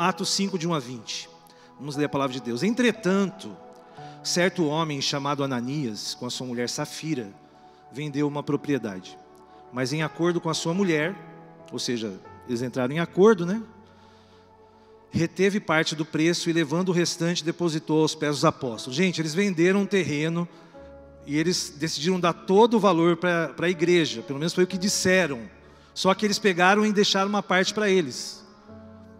Atos 5, de 1 a 20. Vamos ler a palavra de Deus. Entretanto, certo homem chamado Ananias, com a sua mulher Safira, vendeu uma propriedade. Mas em acordo com a sua mulher, ou seja, eles entraram em acordo, né? Reteve parte do preço e levando o restante depositou aos pés dos apóstolos. Gente, eles venderam um terreno e eles decidiram dar todo o valor para a igreja, pelo menos foi o que disseram. Só que eles pegaram e deixaram uma parte para eles.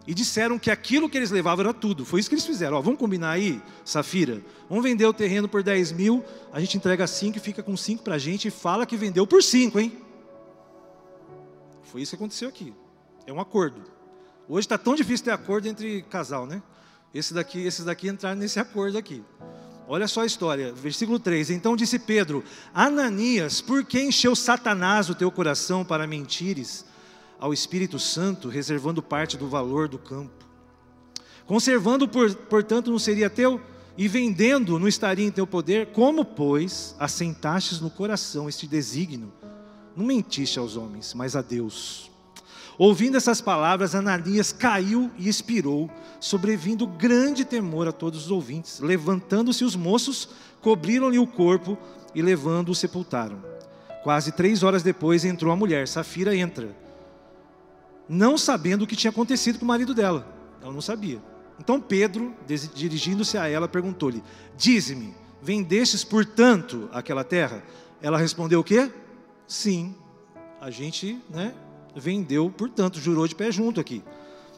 E disseram que aquilo que eles levavam era tudo. Foi isso que eles fizeram. Ó, vamos combinar aí, Safira? Vamos vender o terreno por 10 mil, a gente entrega 5 e fica com 5 para a gente e fala que vendeu por 5, hein? Foi isso que aconteceu aqui. É um acordo. Hoje está tão difícil ter acordo entre casal, né? Esse daqui, esses daqui entraram nesse acordo aqui. Olha só a história, versículo 3. Então disse Pedro: Ananias, por que encheu Satanás o teu coração para mentires ao Espírito Santo, reservando parte do valor do campo? Conservando, por, portanto, não seria teu, e vendendo não estaria em teu poder? Como, pois, assentastes no coração este desígnio? Não mentiste aos homens, mas a Deus. Ouvindo essas palavras, Ananias caiu e expirou, sobrevindo grande temor a todos os ouvintes. Levantando-se os moços, cobriram-lhe o corpo e levando-o sepultaram. Quase três horas depois entrou a mulher, Safira entra, não sabendo o que tinha acontecido com o marido dela. Ela não sabia. Então Pedro, dirigindo-se a ela, perguntou-lhe: Dize-me, vendestes portanto aquela terra? Ela respondeu o quê? Sim. A gente, né, vendeu, portanto, jurou de pé junto aqui.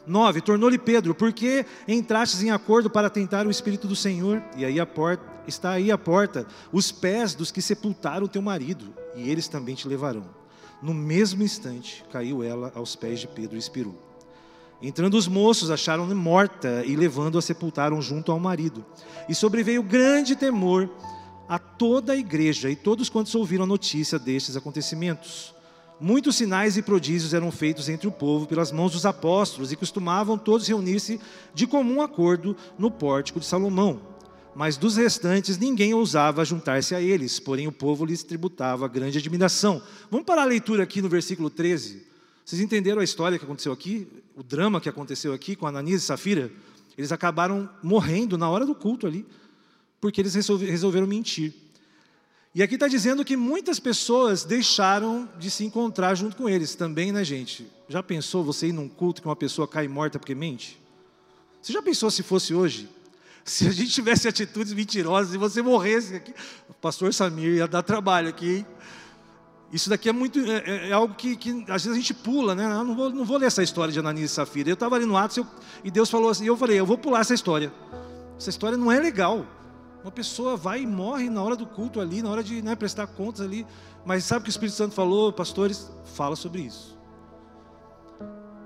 9. Tornou-lhe Pedro, porque entrastes em acordo para tentar o Espírito do Senhor? E aí a porta, está aí a porta, os pés dos que sepultaram teu marido, e eles também te levarão. No mesmo instante, caiu ela aos pés de Pedro e expirou. Entrando os moços, acharam-na morta e levando-a sepultaram junto ao marido. E sobreveio grande temor a toda a igreja e todos quantos ouviram a notícia destes acontecimentos. Muitos sinais e prodígios eram feitos entre o povo pelas mãos dos apóstolos e costumavam todos reunir-se de comum acordo no pórtico de Salomão. Mas dos restantes ninguém ousava juntar-se a eles, porém o povo lhes tributava grande admiração. Vamos parar a leitura aqui no versículo 13. Vocês entenderam a história que aconteceu aqui? O drama que aconteceu aqui com Ananias e Safira? Eles acabaram morrendo na hora do culto ali, porque eles resolveram mentir. E aqui está dizendo que muitas pessoas deixaram de se encontrar junto com eles também, né, gente? Já pensou você ir num culto que uma pessoa cai morta porque mente? Você já pensou se fosse hoje? Se a gente tivesse atitudes mentirosas e você morresse aqui, o pastor Samir ia dar trabalho aqui, hein? Isso daqui é muito é, é, é algo que, que, às vezes a gente pula, né? Eu ah, não vou, não vou ler essa história de Ananias e Safira. Eu estava ali no Atos eu, e Deus falou assim, eu falei, eu vou pular essa história. Essa história não é legal. Uma pessoa vai e morre na hora do culto ali, na hora de né, prestar contas ali. Mas sabe o que o Espírito Santo falou, pastores? Fala sobre isso.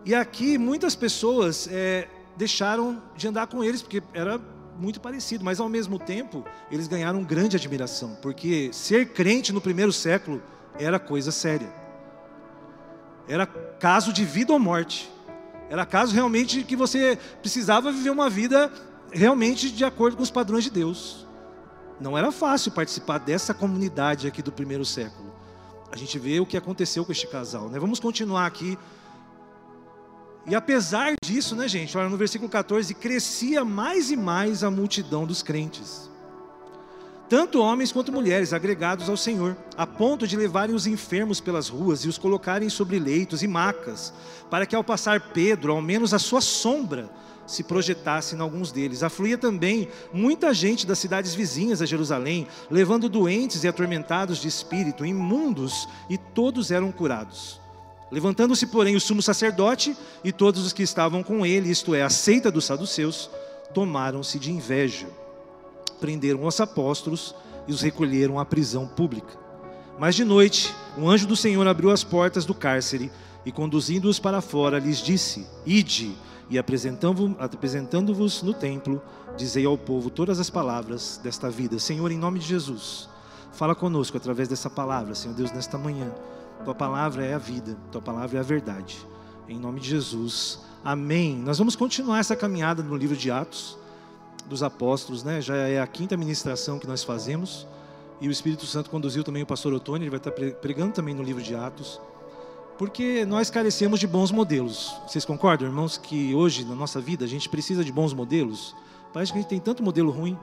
E aqui muitas pessoas é, deixaram de andar com eles, porque era muito parecido, mas ao mesmo tempo eles ganharam grande admiração, porque ser crente no primeiro século era coisa séria. Era caso de vida ou morte. Era caso realmente que você precisava viver uma vida realmente de acordo com os padrões de Deus. Não era fácil participar dessa comunidade aqui do primeiro século. A gente vê o que aconteceu com este casal, né? Vamos continuar aqui. E apesar disso, né, gente? Olha no versículo 14: crescia mais e mais a multidão dos crentes, tanto homens quanto mulheres, agregados ao Senhor, a ponto de levarem os enfermos pelas ruas e os colocarem sobre leitos e macas, para que ao passar Pedro, ao menos a sua sombra, se projetasse em alguns deles. Afluía também muita gente das cidades vizinhas a Jerusalém, levando doentes e atormentados de espírito, imundos, e todos eram curados. Levantando-se, porém, o sumo sacerdote e todos os que estavam com ele, isto é, a seita dos saduceus, tomaram-se de inveja. Prenderam os apóstolos e os recolheram à prisão pública. Mas de noite, um anjo do Senhor abriu as portas do cárcere e, conduzindo-os para fora, lhes disse: Ide e apresentando-vos no templo, dizei ao povo todas as palavras desta vida. Senhor, em nome de Jesus, fala conosco através dessa palavra, Senhor Deus, nesta manhã. Tua palavra é a vida, tua palavra é a verdade. Em nome de Jesus, amém. Nós vamos continuar essa caminhada no livro de Atos dos Apóstolos, né? Já é a quinta ministração que nós fazemos. E o Espírito Santo conduziu também o pastor Otônio, ele vai estar pregando também no livro de Atos. Porque nós carecemos de bons modelos. Vocês concordam, irmãos, que hoje na nossa vida a gente precisa de bons modelos? Parece que a gente tem tanto modelo ruim.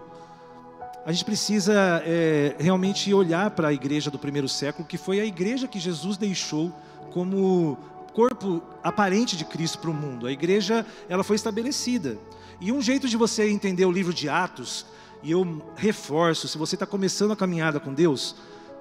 A gente precisa é, realmente olhar para a igreja do primeiro século, que foi a igreja que Jesus deixou como corpo aparente de Cristo para o mundo. A igreja ela foi estabelecida. E um jeito de você entender o livro de Atos, e eu reforço, se você está começando a caminhada com Deus,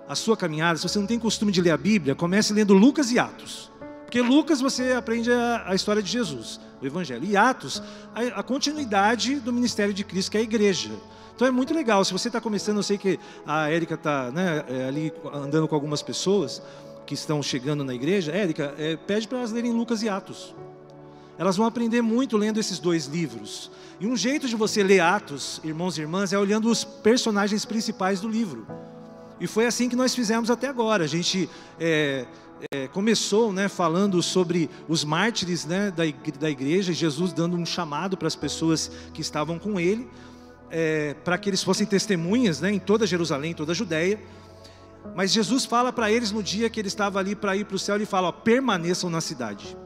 a sua caminhada, se você não tem costume de ler a Bíblia, comece lendo Lucas e Atos. Porque Lucas você aprende a, a história de Jesus, o Evangelho. E Atos, a, a, continuidade do ministério de Cristo, que é a igreja. Então é muito legal. Se você está começando, eu sei que a Érica está né, é, ali andando com algumas pessoas que estão chegando na igreja. Érica, é, pede para elas lerem Lucas e Atos. Elas vão aprender muito lendo esses dois livros. E um jeito de você ler Atos, irmãos e irmãs, é olhando os personagens principais do livro. E foi assim que nós fizemos até agora. A gente é, é, começou né, falando sobre os mártires né, da, da igreja, Jesus dando um chamado para as pessoas que estavam com ele, é, para que eles fossem testemunhas né, em toda Jerusalém, toda a Judéia. Mas Jesus fala para eles no dia que ele estava ali para ir para o céu, ele fala: ó, permaneçam na cidade.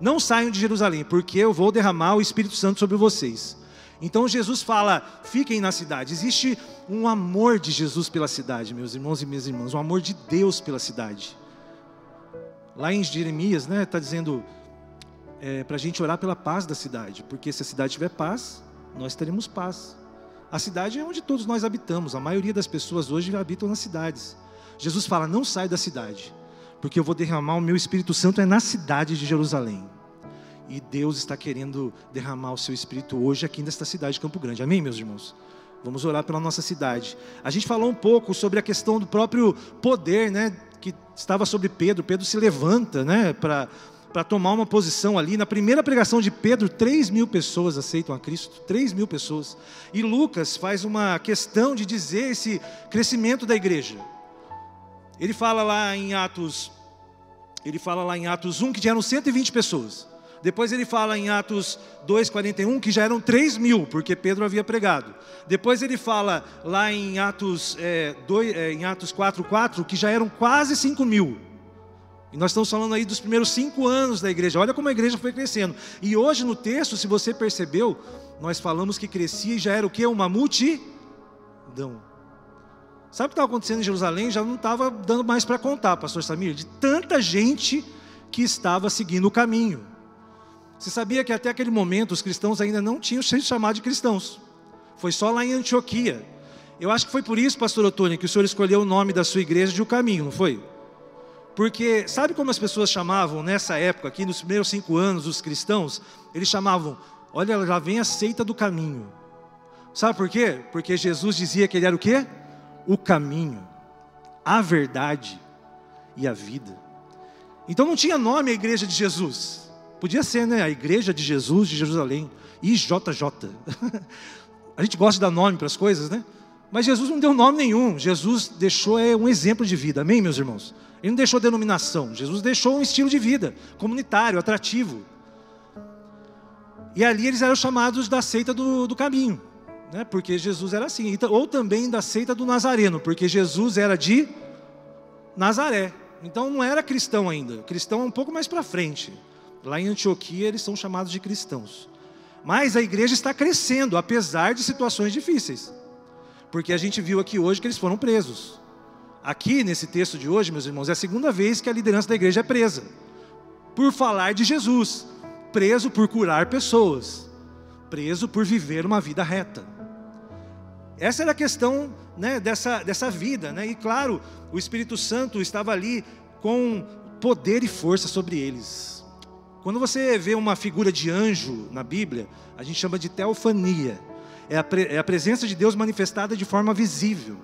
Não saiam de Jerusalém, porque eu vou derramar o Espírito Santo sobre vocês. Então Jesus fala: fiquem na cidade. Existe um amor de Jesus pela cidade, meus irmãos e minhas irmãs, um amor de Deus pela cidade. Lá em Jeremias, né, está dizendo é, para a gente orar pela paz da cidade, porque se a cidade tiver paz, nós teremos paz. A cidade é onde todos nós habitamos. A maioria das pessoas hoje habitam nas cidades. Jesus fala: não sai da cidade porque eu vou derramar o meu Espírito Santo é na cidade de Jerusalém. E Deus está querendo derramar o seu Espírito hoje aqui nesta cidade de Campo Grande. Amém, meus irmãos? Vamos orar pela nossa cidade. A gente falou um pouco sobre a questão do próprio poder, né, que estava sobre Pedro. Pedro se levanta, né, para para tomar uma posição ali. Na primeira pregação de Pedro, 3 mil pessoas aceitam a Cristo, 3 mil pessoas. E Lucas faz uma questão de dizer esse crescimento da igreja. Ele fala lá em Atos, ele fala lá em Atos 1 que eram 120 pessoas. Depois ele fala em Atos 2,41 que já eram 3 mil, porque Pedro havia pregado. Depois ele fala lá em Atos, é, 2, é, Atos 4,4 que já eram quase 5 mil. E nós estamos falando aí dos primeiros cinco anos da igreja. Olha como a igreja foi crescendo. E hoje no texto, se você percebeu, nós falamos que crescia e já era o que? Uma multidão. Sabe o que estava acontecendo em Jerusalém? Já não estava dando mais para contar, pastor Samir, de tanta gente que estava seguindo o caminho. Você sabia que até aquele momento os cristãos ainda não tinham sido chamados de cristãos. Foi só lá em Antioquia. Eu acho que foi por isso, pastor Otônio, que o senhor escolheu o nome da sua igreja de O Caminho, não foi? Porque sabe como as pessoas chamavam nessa época, aqui nos primeiros cinco anos, os cristãos? Eles chamavam, olha, já vem a seita do caminho. Sabe por quê? Porque Jesus dizia que ele era o quê? o caminho, a verdade e a vida. Então não tinha nome a igreja de Jesus. Podia ser, né? A igreja de Jesus de Jerusalém, IJJ. a gente gosta de dar nome para as coisas, né? Mas Jesus não deu nome nenhum. Jesus deixou é, um exemplo de vida. Amém, meus irmãos? Ele não deixou denominação. Jesus deixou um estilo de vida comunitário, atrativo. E ali eles eram chamados da seita do, do caminho né? porque Jesus era assim, então, ou também da seita do Nazareno, porque Jesus era de Nazaré, então não era cristão ainda, cristão é um pouco mais para frente. Lá em Antioquia eles são chamados de cristãos. Mas a igreja está crescendo, apesar de situações difíceis. Porque a gente viu aqui hoje que eles foram presos. Aqui nesse texto de hoje, meus irmãos, é a segunda vez que a liderança da igreja é presa. Por falar de Jesus, preso por curar pessoas, preso por viver uma vida reta. Essa era a questão né, dessa, dessa vida. Né? E claro, o Espírito Santo estava ali com poder e força sobre eles. Quando você vê uma figura de anjo na Bíblia, a gente chama de teofania. É a, é a presença de Deus manifestada de forma visível.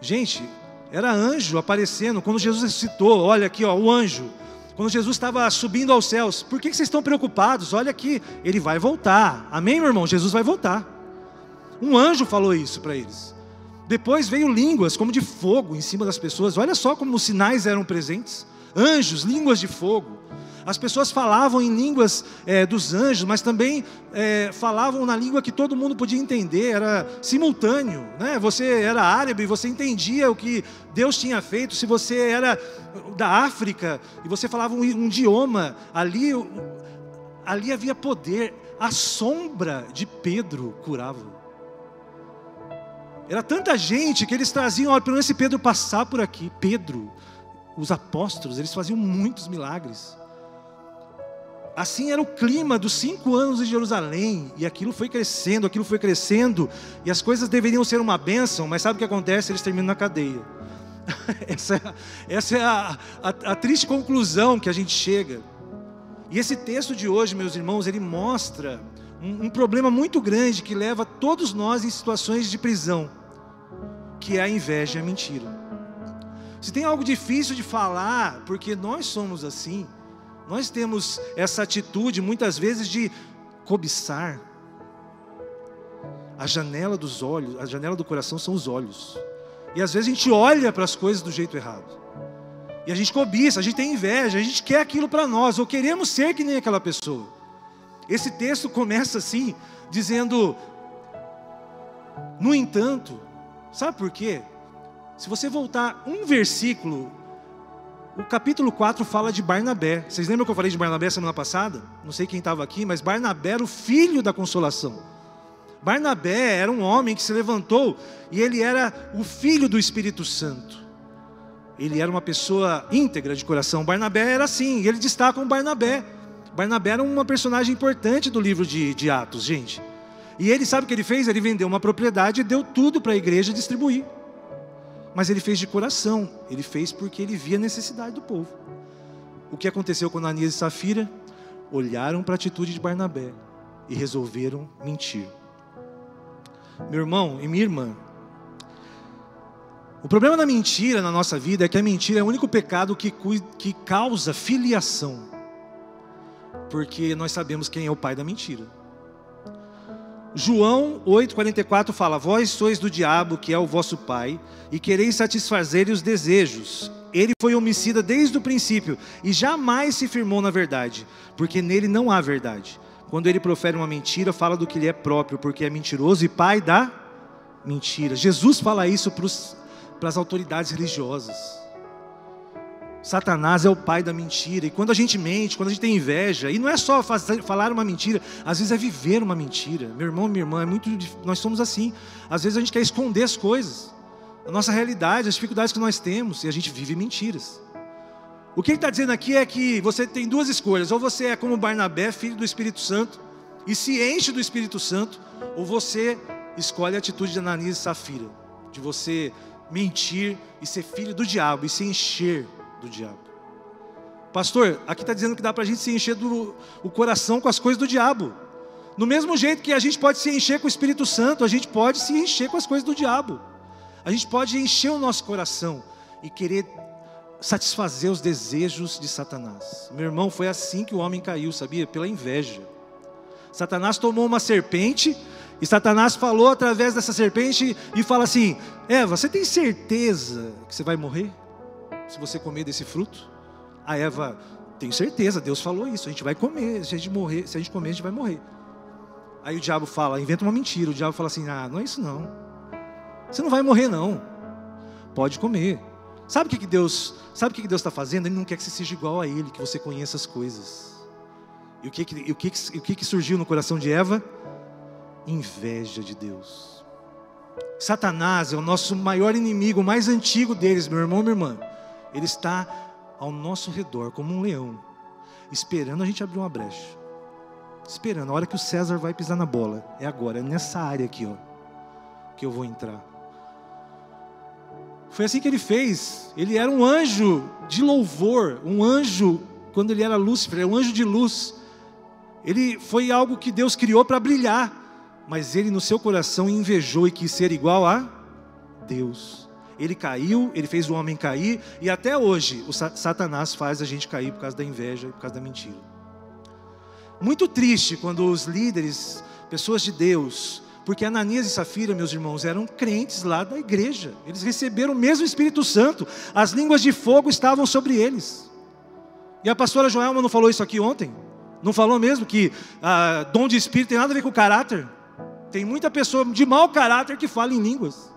Gente, era anjo aparecendo. Quando Jesus ressuscitou, olha aqui, ó, o anjo. Quando Jesus estava subindo aos céus, por que vocês estão preocupados? Olha aqui, ele vai voltar. Amém, meu irmão? Jesus vai voltar. Um anjo falou isso para eles. Depois veio línguas como de fogo em cima das pessoas. Olha só como os sinais eram presentes. Anjos, línguas de fogo. As pessoas falavam em línguas é, dos anjos, mas também é, falavam na língua que todo mundo podia entender, era simultâneo. Né? Você era árabe, e você entendia o que Deus tinha feito. Se você era da África e você falava um, um idioma, ali, ali havia poder. A sombra de Pedro curava. Era tanta gente que eles traziam, olha, pelo menos esse Pedro passar por aqui. Pedro, os apóstolos, eles faziam muitos milagres. Assim era o clima dos cinco anos de Jerusalém, e aquilo foi crescendo, aquilo foi crescendo, e as coisas deveriam ser uma bênção, mas sabe o que acontece? Eles terminam na cadeia. essa é, essa é a, a, a triste conclusão que a gente chega. E esse texto de hoje, meus irmãos, ele mostra um, um problema muito grande que leva todos nós em situações de prisão, que é a inveja e a mentira. Se tem algo difícil de falar, porque nós somos assim, nós temos essa atitude muitas vezes de cobiçar. A janela dos olhos, a janela do coração são os olhos. E às vezes a gente olha para as coisas do jeito errado. E a gente cobiça, a gente tem inveja, a gente quer aquilo para nós, ou queremos ser que nem aquela pessoa. Esse texto começa assim, dizendo: No entanto, sabe por quê? Se você voltar um versículo, o capítulo 4 fala de Barnabé. Vocês lembram que eu falei de Barnabé semana passada? Não sei quem estava aqui, mas Barnabé era o filho da consolação. Barnabé era um homem que se levantou e ele era o filho do Espírito Santo. Ele era uma pessoa íntegra de coração. Barnabé era assim, ele destaca um Barnabé. Barnabé era uma personagem importante do livro de, de Atos, gente. E ele sabe o que ele fez? Ele vendeu uma propriedade e deu tudo para a igreja distribuir. Mas ele fez de coração, ele fez porque ele via a necessidade do povo. O que aconteceu com Ananias e Safira? Olharam para a atitude de Barnabé e resolveram mentir. Meu irmão e minha irmã, o problema da mentira na nossa vida é que a mentira é o único pecado que, que causa filiação, porque nós sabemos quem é o pai da mentira. João 8,44 fala: Vós sois do diabo, que é o vosso pai, e quereis satisfazer os desejos. Ele foi homicida desde o princípio e jamais se firmou na verdade, porque nele não há verdade. Quando ele profere uma mentira, fala do que lhe é próprio, porque é mentiroso e pai da mentira. Jesus fala isso para as autoridades religiosas. Satanás é o pai da mentira. E quando a gente mente, quando a gente tem inveja, e não é só falar uma mentira, às vezes é viver uma mentira. Meu irmão, minha irmã, é muito nós somos assim. Às vezes a gente quer esconder as coisas, a nossa realidade, as dificuldades que nós temos, e a gente vive mentiras. O que ele está dizendo aqui é que você tem duas escolhas: ou você é como Barnabé, filho do Espírito Santo, e se enche do Espírito Santo, ou você escolhe a atitude de Ananias e Safira, de você mentir e ser filho do diabo e se encher do diabo. Pastor, aqui está dizendo que dá para a gente se encher do, o coração com as coisas do diabo. No mesmo jeito que a gente pode se encher com o Espírito Santo, a gente pode se encher com as coisas do diabo. A gente pode encher o nosso coração e querer satisfazer os desejos de Satanás. Meu irmão, foi assim que o homem caiu, sabia? Pela inveja. Satanás tomou uma serpente e Satanás falou através dessa serpente e fala assim: Eva, você tem certeza que você vai morrer? Se você comer desse fruto? A Eva, tenho certeza, Deus falou isso, a gente vai comer, se a gente morrer, se a gente comer, a gente vai morrer. Aí o diabo fala, inventa uma mentira, o diabo fala assim: "Ah, não é isso não. Você não vai morrer não. Pode comer." Sabe o que, que Deus, sabe o que, que Deus está fazendo? Ele não quer que você seja igual a Ele, que você conheça as coisas. E o que, o que, o que, que surgiu no coração de Eva? Inveja de Deus. Satanás é o nosso maior inimigo, o mais antigo deles, meu irmão, minha irmã. Ele está ao nosso redor, como um leão, esperando a gente abrir uma brecha. Esperando, a hora que o César vai pisar na bola. É agora, é nessa área aqui, ó, que eu vou entrar. Foi assim que ele fez. Ele era um anjo de louvor, um anjo, quando ele era Lúcifer, é um anjo de luz. Ele foi algo que Deus criou para brilhar, mas ele no seu coração invejou e quis ser igual a Deus. Ele caiu, ele fez o homem cair, e até hoje o Satanás faz a gente cair por causa da inveja e por causa da mentira. Muito triste quando os líderes, pessoas de Deus, porque Ananias e Safira, meus irmãos, eram crentes lá da igreja, eles receberam o mesmo Espírito Santo, as línguas de fogo estavam sobre eles. E a pastora Joelma não falou isso aqui ontem? Não falou mesmo que ah, dom de espírito tem nada a ver com caráter? Tem muita pessoa de mau caráter que fala em línguas.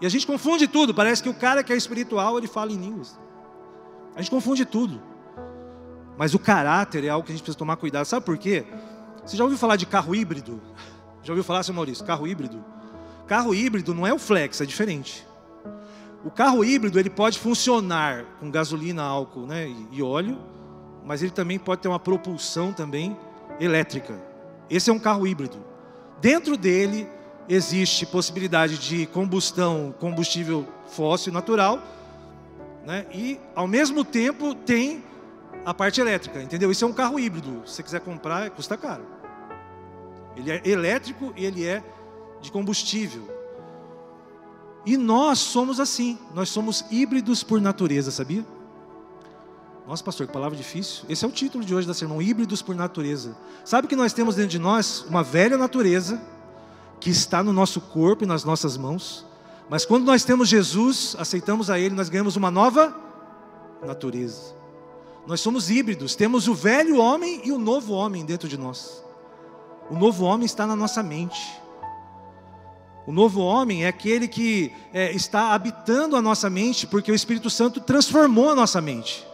E a gente confunde tudo. Parece que o cara que é espiritual, ele fala em línguas. A gente confunde tudo. Mas o caráter é algo que a gente precisa tomar cuidado. Sabe por quê? Você já ouviu falar de carro híbrido? Já ouviu falar, seu Maurício? Carro híbrido? Carro híbrido não é o flex, é diferente. O carro híbrido ele pode funcionar com gasolina, álcool né, e óleo, mas ele também pode ter uma propulsão também elétrica. Esse é um carro híbrido. Dentro dele existe possibilidade de combustão, combustível fóssil natural, né, e ao mesmo tempo tem a parte elétrica, entendeu? Isso é um carro híbrido. Se você quiser comprar, custa caro. Ele é elétrico e ele é de combustível. E nós somos assim, nós somos híbridos por natureza, sabia? Nossa, pastor, que palavra difícil. Esse é o título de hoje da sermão: híbridos por natureza. Sabe que nós temos dentro de nós uma velha natureza que está no nosso corpo e nas nossas mãos. Mas quando nós temos Jesus, aceitamos a Ele, nós ganhamos uma nova natureza. Nós somos híbridos, temos o velho homem e o novo homem dentro de nós. O novo homem está na nossa mente. O novo homem é aquele que é, está habitando a nossa mente, porque o Espírito Santo transformou a nossa mente.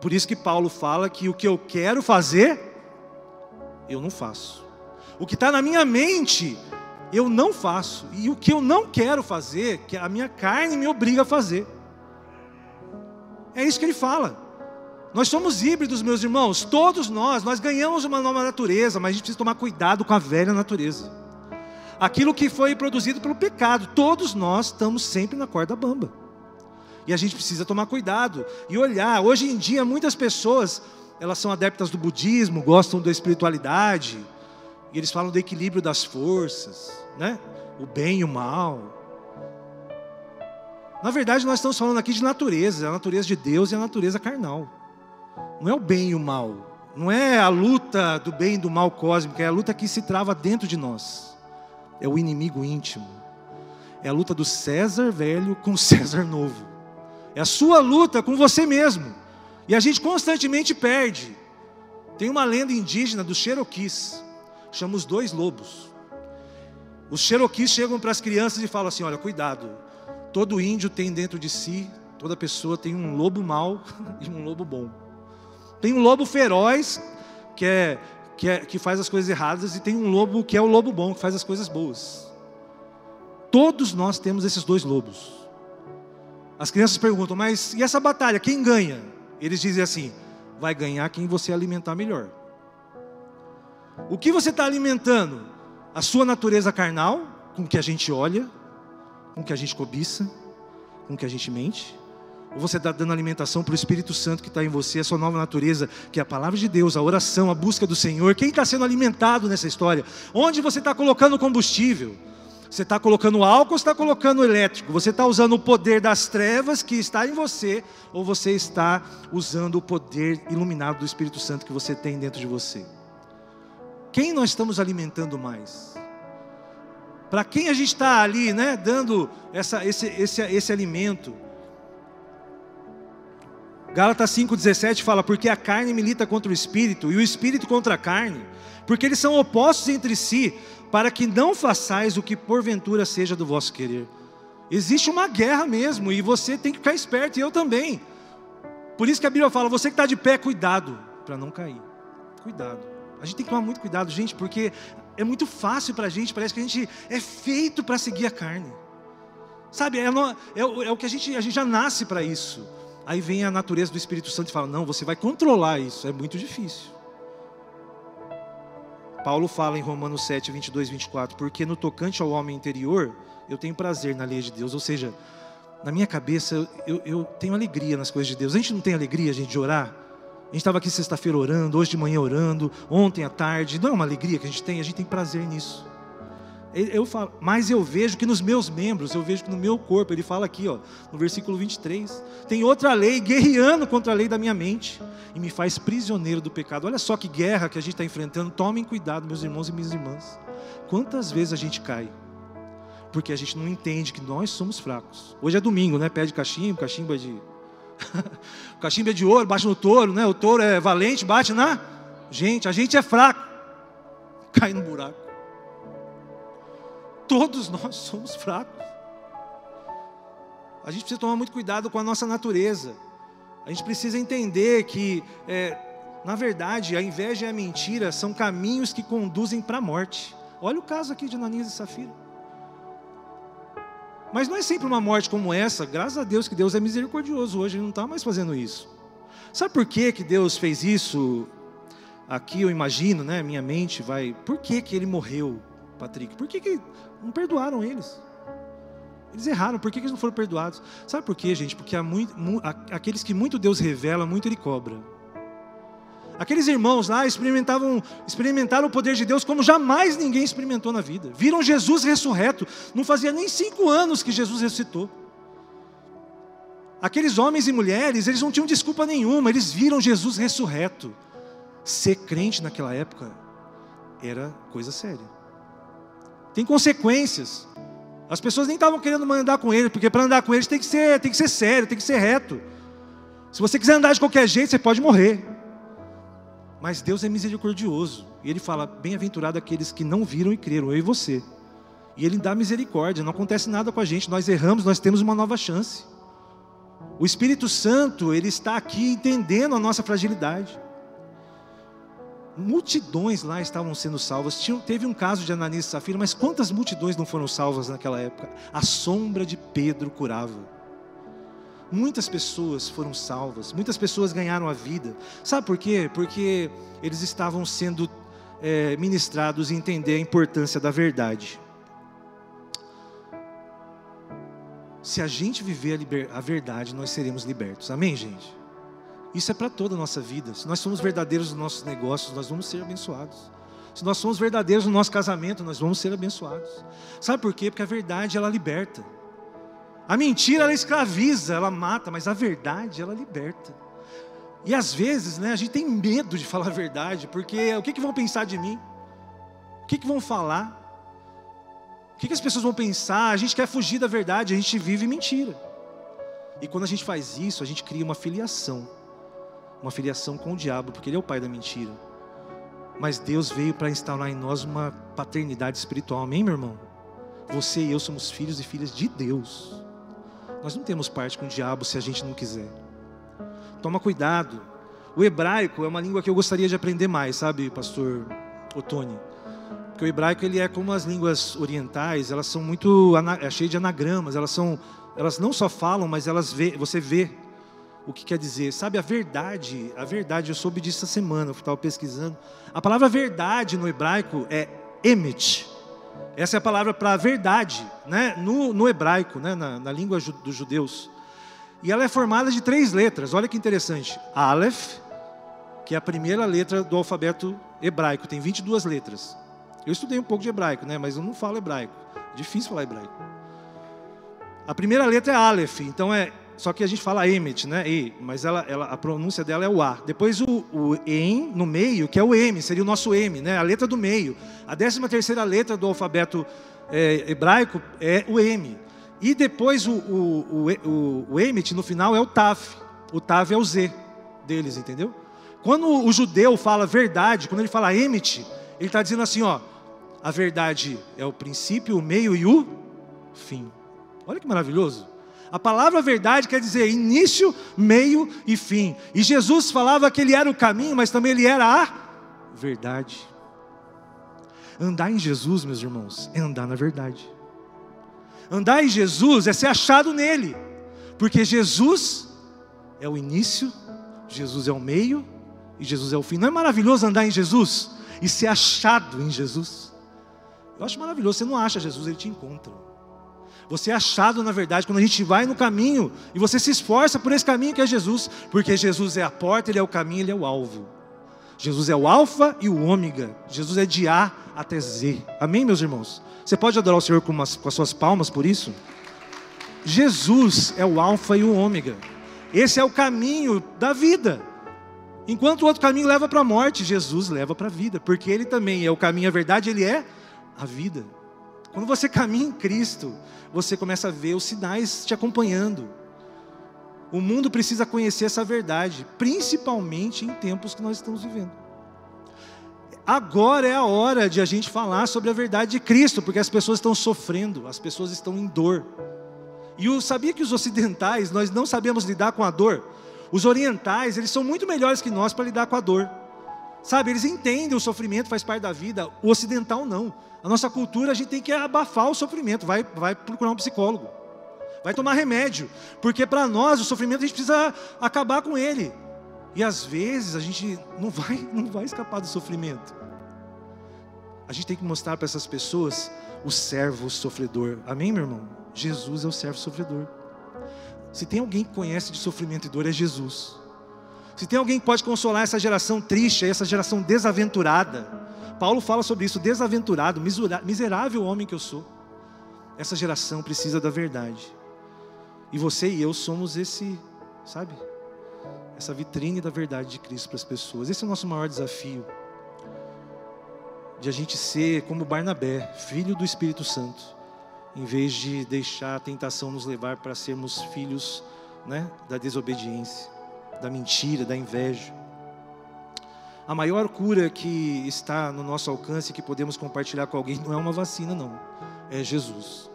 Por isso que Paulo fala que o que eu quero fazer, eu não faço. O que está na minha mente, eu não faço. E o que eu não quero fazer, que a minha carne me obriga a fazer. É isso que ele fala. Nós somos híbridos, meus irmãos, todos nós, nós ganhamos uma nova natureza, mas a gente precisa tomar cuidado com a velha natureza. Aquilo que foi produzido pelo pecado, todos nós estamos sempre na corda bamba. E a gente precisa tomar cuidado e olhar. Hoje em dia, muitas pessoas, elas são adeptas do budismo, gostam da espiritualidade, e eles falam do equilíbrio das forças, né? O bem e o mal. Na verdade, nós estamos falando aqui de natureza, a natureza de Deus e a natureza carnal não é o bem e o mal, não é a luta do bem e do mal cósmico, é a luta que se trava dentro de nós. É o inimigo íntimo. É a luta do César velho com o César novo. É a sua luta com você mesmo. E a gente constantemente perde. Tem uma lenda indígena dos Cherokees, chama os dois lobos. Os Cherokees chegam para as crianças e falam assim: olha, cuidado, todo índio tem dentro de si, toda pessoa tem um lobo mau e um lobo bom. Tem um lobo feroz, que, é, que, é, que faz as coisas erradas, e tem um lobo que é o lobo bom, que faz as coisas boas. Todos nós temos esses dois lobos. As crianças perguntam, mas e essa batalha, quem ganha? Eles dizem assim: vai ganhar quem você alimentar melhor. O que você está alimentando? A sua natureza carnal, com que a gente olha, com que a gente cobiça, com que a gente mente. Ou você está dando alimentação para o Espírito Santo que está em você, a sua nova natureza, que é a palavra de Deus, a oração, a busca do Senhor. Quem está sendo alimentado nessa história? Onde você está colocando combustível? Você está colocando álcool ou está colocando elétrico? Você está usando o poder das trevas que está em você, ou você está usando o poder iluminado do Espírito Santo que você tem dentro de você? Quem nós estamos alimentando mais? Para quem a gente está ali, né, dando essa, esse, esse, esse alimento? Gálatas 5,17 fala: Porque a carne milita contra o espírito e o espírito contra a carne, porque eles são opostos entre si, para que não façais o que porventura seja do vosso querer. Existe uma guerra mesmo e você tem que ficar esperto, e eu também. Por isso que a Bíblia fala: você que está de pé, cuidado para não cair. Cuidado. A gente tem que tomar muito cuidado, gente, porque é muito fácil para a gente, parece que a gente é feito para seguir a carne. Sabe, é, é, é, o que a gente, a gente já nasce para isso. Aí vem a natureza do Espírito Santo e fala: não, você vai controlar isso, é muito difícil. Paulo fala em Romanos 7, 22, 24: porque no tocante ao homem interior, eu tenho prazer na lei de Deus, ou seja, na minha cabeça eu, eu tenho alegria nas coisas de Deus. A gente não tem alegria, gente, de orar? Gente estava aqui sexta-feira orando, hoje de manhã orando, ontem à tarde. Não é uma alegria que a gente tem, a gente tem prazer nisso. Eu falo, mas eu vejo que nos meus membros, eu vejo que no meu corpo, ele fala aqui, ó, no versículo 23, tem outra lei guerreando contra a lei da minha mente e me faz prisioneiro do pecado. Olha só que guerra que a gente está enfrentando. Tomem cuidado, meus irmãos e minhas irmãs. Quantas vezes a gente cai? Porque a gente não entende que nós somos fracos. Hoje é domingo, né? Pede cachimbo, cachimbo é de, o cachimbo é de ouro, bate no touro, né? O touro é valente, bate na gente. A gente é fraco, cai no buraco. Todos nós somos fracos. A gente precisa tomar muito cuidado com a nossa natureza. A gente precisa entender que, é, na verdade, a inveja e a mentira são caminhos que conduzem para a morte. Olha o caso aqui de Ananias e Safira. Mas não é sempre uma morte como essa, graças a Deus que Deus é misericordioso, hoje Ele não está mais fazendo isso. Sabe por que, que Deus fez isso? Aqui eu imagino, né? Minha mente vai. Por que, que ele morreu, Patrick? Por que, que não perdoaram eles? Eles erraram, por que, que eles não foram perdoados? Sabe por quê, gente? Porque há muito, aqueles que muito Deus revela, muito Ele cobra. Aqueles irmãos lá experimentavam, experimentaram o poder de Deus como jamais ninguém experimentou na vida. Viram Jesus ressurreto. Não fazia nem cinco anos que Jesus ressuscitou. Aqueles homens e mulheres, eles não tinham desculpa nenhuma, eles viram Jesus ressurreto. Ser crente naquela época era coisa séria. Tem consequências. As pessoas nem estavam querendo andar com ele, porque para andar com eles tem que ser, tem que ser sério, tem que ser reto. Se você quiser andar de qualquer jeito, você pode morrer. Mas Deus é misericordioso. E Ele fala: Bem-aventurado aqueles que não viram e creram, eu e você. E Ele dá misericórdia, não acontece nada com a gente. Nós erramos, nós temos uma nova chance. O Espírito Santo, Ele está aqui entendendo a nossa fragilidade. Multidões lá estavam sendo salvas. Tinha, teve um caso de Ananias e Safira, mas quantas multidões não foram salvas naquela época? A sombra de Pedro curava. Muitas pessoas foram salvas, muitas pessoas ganharam a vida. Sabe por quê? Porque eles estavam sendo é, ministrados e entender a importância da verdade. Se a gente viver a, liber... a verdade, nós seremos libertos. Amém, gente? Isso é para toda a nossa vida. Se nós somos verdadeiros nos nossos negócios, nós vamos ser abençoados. Se nós somos verdadeiros no nosso casamento, nós vamos ser abençoados. Sabe por quê? Porque a verdade ela liberta. A mentira ela escraviza, ela mata, mas a verdade ela liberta. E às vezes, né, a gente tem medo de falar a verdade, porque o que, que vão pensar de mim? O que, que vão falar? O que, que as pessoas vão pensar? A gente quer fugir da verdade, a gente vive mentira. E quando a gente faz isso, a gente cria uma filiação, uma filiação com o diabo, porque ele é o pai da mentira. Mas Deus veio para instaurar em nós uma paternidade espiritual, amém, meu irmão? Você e eu somos filhos e filhas de Deus. Nós não temos parte com o diabo se a gente não quiser. Toma cuidado. O hebraico é uma língua que eu gostaria de aprender mais, sabe, pastor Otoni? Porque o hebraico ele é como as línguas orientais, elas são muito é cheio de anagramas, elas são elas não só falam, mas elas vê, você vê o que quer dizer. Sabe a verdade, a verdade, eu soube disso essa semana, eu estava pesquisando. A palavra verdade no hebraico é emet. Essa é a palavra para verdade, né? no, no hebraico, né? na, na língua ju, dos judeus. E ela é formada de três letras, olha que interessante. Aleph, que é a primeira letra do alfabeto hebraico, tem 22 letras. Eu estudei um pouco de hebraico, né? mas eu não falo hebraico. É difícil falar hebraico. A primeira letra é Aleph, então é só que a gente fala Emet, né? E, mas ela, ela, a pronúncia dela é o A. Depois o, o EM no meio, que é o M, seria o nosso M, né? A letra do meio. A décima terceira letra do alfabeto é, hebraico é o M. E depois o, o, o, o Emet no final é o Taf. O Tav é o Z deles, entendeu? Quando o judeu fala verdade, quando ele fala Emet, ele está dizendo assim, ó, a verdade é o princípio, o meio e o fim. Olha que maravilhoso. A palavra verdade quer dizer início, meio e fim. E Jesus falava que ele era o caminho, mas também ele era a verdade. Andar em Jesus, meus irmãos, é andar na verdade. Andar em Jesus é ser achado nele, porque Jesus é o início, Jesus é o meio e Jesus é o fim. Não é maravilhoso andar em Jesus e ser achado em Jesus? Eu acho maravilhoso. Você não acha Jesus, ele te encontra. Você é achado na verdade quando a gente vai no caminho e você se esforça por esse caminho que é Jesus, porque Jesus é a porta, ele é o caminho, ele é o alvo. Jesus é o alfa e o ômega. Jesus é de A até Z. Amém, meus irmãos? Você pode adorar o Senhor com, umas, com as suas palmas por isso? Jesus é o alfa e o ômega. Esse é o caminho da vida. Enquanto o outro caminho leva para a morte, Jesus leva para a vida, porque ele também é o caminho, a verdade, ele é a vida. Quando você caminha em Cristo, você começa a ver os sinais te acompanhando. O mundo precisa conhecer essa verdade, principalmente em tempos que nós estamos vivendo. Agora é a hora de a gente falar sobre a verdade de Cristo, porque as pessoas estão sofrendo, as pessoas estão em dor. E eu sabia que os ocidentais, nós não sabemos lidar com a dor. Os orientais, eles são muito melhores que nós para lidar com a dor. Sabe, eles entendem o sofrimento, faz parte da vida. O ocidental não. A nossa cultura, a gente tem que abafar o sofrimento, vai, vai procurar um psicólogo. Vai tomar remédio, porque para nós o sofrimento a gente precisa acabar com ele. E às vezes a gente não vai, não vai escapar do sofrimento. A gente tem que mostrar para essas pessoas o servo sofredor. Amém, meu irmão? Jesus é o servo sofredor. Se tem alguém que conhece de sofrimento e dor, é Jesus. Se tem alguém que pode consolar essa geração triste, essa geração desaventurada, Paulo fala sobre isso, desaventurado, miserável homem que eu sou. Essa geração precisa da verdade. E você e eu somos esse, sabe? Essa vitrine da verdade de Cristo para as pessoas. Esse é o nosso maior desafio. De a gente ser como Barnabé, filho do Espírito Santo, em vez de deixar a tentação nos levar para sermos filhos né, da desobediência, da mentira, da inveja. A maior cura que está no nosso alcance, que podemos compartilhar com alguém, não é uma vacina, não, é Jesus.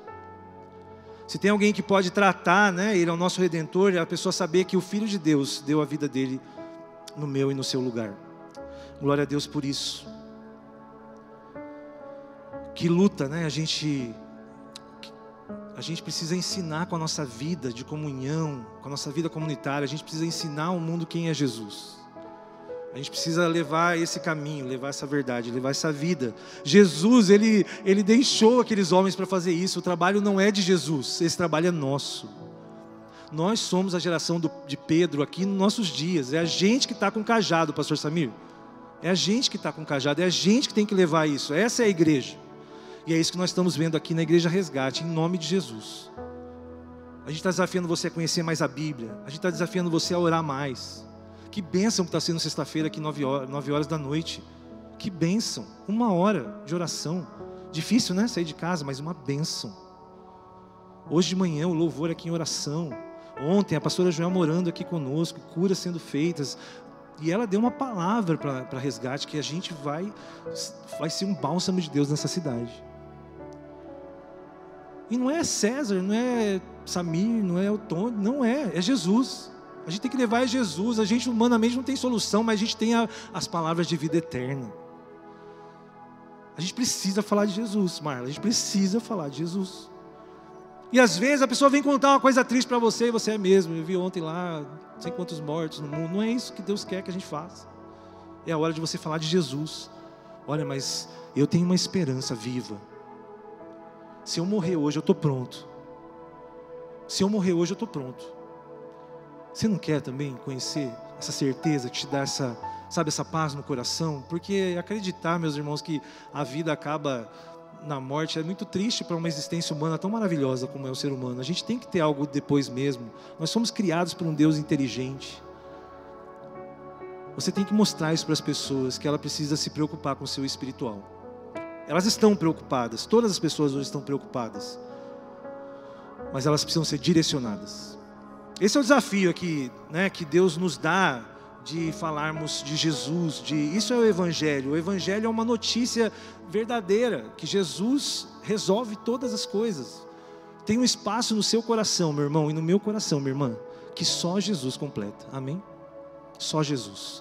Se tem alguém que pode tratar, né, ele é o nosso redentor, é a pessoa saber que o Filho de Deus deu a vida dele no meu e no seu lugar. Glória a Deus por isso. Que luta, né? A gente a gente precisa ensinar com a nossa vida de comunhão, com a nossa vida comunitária, a gente precisa ensinar ao mundo quem é Jesus. A gente precisa levar esse caminho, levar essa verdade, levar essa vida. Jesus, ele, ele deixou aqueles homens para fazer isso. O trabalho não é de Jesus, esse trabalho é nosso. Nós somos a geração do, de Pedro aqui nos nossos dias. É a gente que está com cajado, Pastor Samir. É a gente que está com cajado, é a gente que tem que levar isso. Essa é a igreja. E é isso que nós estamos vendo aqui na Igreja Resgate, em nome de Jesus. A gente está desafiando você a conhecer mais a Bíblia. A gente está desafiando você a orar mais. Que bênção que está sendo sexta-feira aqui, nove horas, nove horas da noite. Que bênção. Uma hora de oração. Difícil, né? Sair de casa, mas uma bênção. Hoje de manhã, o louvor aqui em oração. Ontem, a pastora Joel morando aqui conosco, curas sendo feitas. E ela deu uma palavra para resgate que a gente vai, vai ser um bálsamo de Deus nessa cidade. E não é César, não é Samir, não é o Tony, não é, é Jesus. A gente tem que levar Jesus. A gente humanamente não tem solução, mas a gente tem a, as palavras de vida eterna. A gente precisa falar de Jesus, Marla. A gente precisa falar de Jesus. E às vezes a pessoa vem contar uma coisa triste para você e você é mesmo. Eu vi ontem lá, não sei quantos mortos no mundo. Não é isso que Deus quer que a gente faça. É a hora de você falar de Jesus. Olha, mas eu tenho uma esperança viva. Se eu morrer hoje, eu estou pronto. Se eu morrer hoje, eu estou pronto. Você não quer também conhecer essa certeza que te dá essa, sabe, essa paz no coração? Porque acreditar, meus irmãos, que a vida acaba na morte é muito triste para uma existência humana tão maravilhosa como é o ser humano. A gente tem que ter algo depois mesmo. Nós somos criados por um Deus inteligente. Você tem que mostrar isso para as pessoas que ela precisa se preocupar com o seu espiritual. Elas estão preocupadas, todas as pessoas hoje estão preocupadas. Mas elas precisam ser direcionadas. Esse é o desafio aqui, né, que Deus nos dá de falarmos de Jesus, de isso é o evangelho. O evangelho é uma notícia verdadeira que Jesus resolve todas as coisas. Tem um espaço no seu coração, meu irmão, e no meu coração, minha irmã, que só Jesus completa. Amém? Só Jesus.